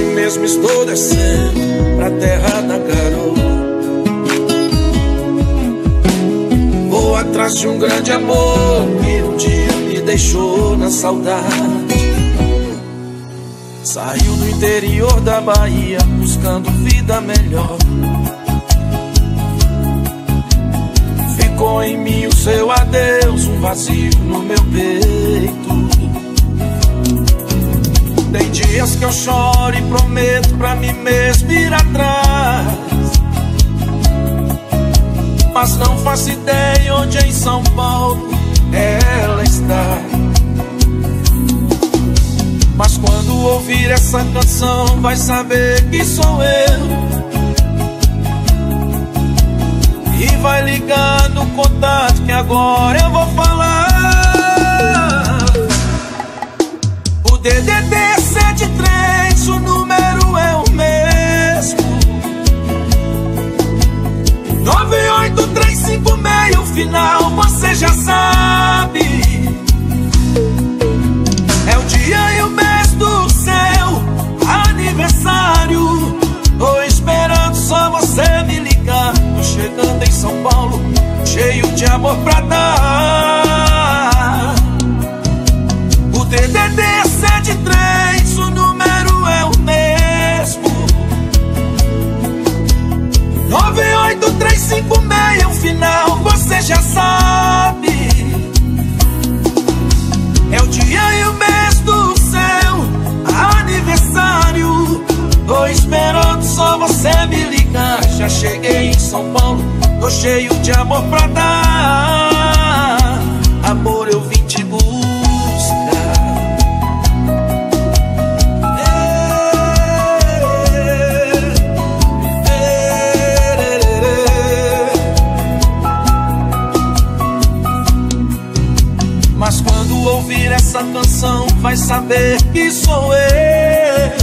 mesmo estou descendo pra terra da garoa. Vou atrás de um grande amor que um dia me deixou na saudade. Saiu do interior da Bahia buscando vida melhor. Ficou em mim o seu adeus, um vazio no meu peito. Dias que eu choro e prometo pra mim mesmo ir atrás. Mas não faço ideia onde em São Paulo ela está. Mas quando ouvir essa canção, vai saber que sou eu. E vai ligar no contato que agora eu vou falar. DDD 73, o número é o mesmo. 98356, o final você já sabe. É o dia e o mês do seu aniversário. Tô esperando só você me ligar. Tô chegando em São Paulo, cheio de amor pra dar. O DDD 73, o número é o mesmo. 98356, o final você já sabe. É o dia e o mês do seu aniversário. Tô esperando só você me ligar. Já cheguei em São Paulo, tô cheio de amor pra dar. Amor, eu vim essa canção, vai saber que sou eu.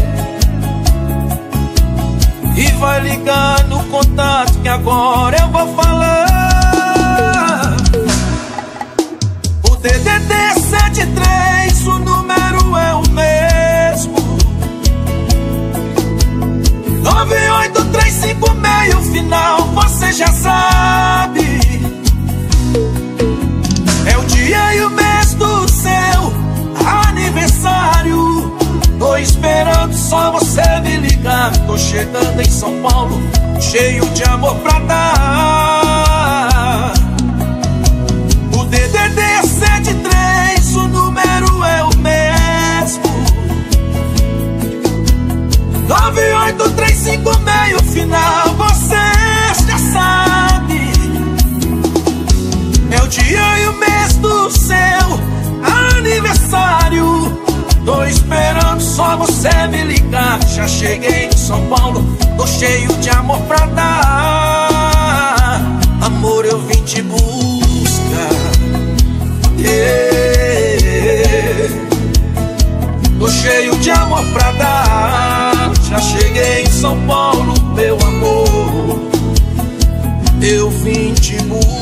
E vai ligar no contato que agora Tô chegando em São Paulo, cheio de amor pra dar. O DDD 73, o número é o mesmo. 98356, o final você já sabe. É o dia e o mês do seu aniversário. Tô esperando só você me ligar. Já cheguei São Paulo, tô cheio de amor pra dar. Amor, eu vim te buscar. Yeah. Tô cheio de amor pra dar. Já cheguei em São Paulo, meu amor. Eu vim te buscar.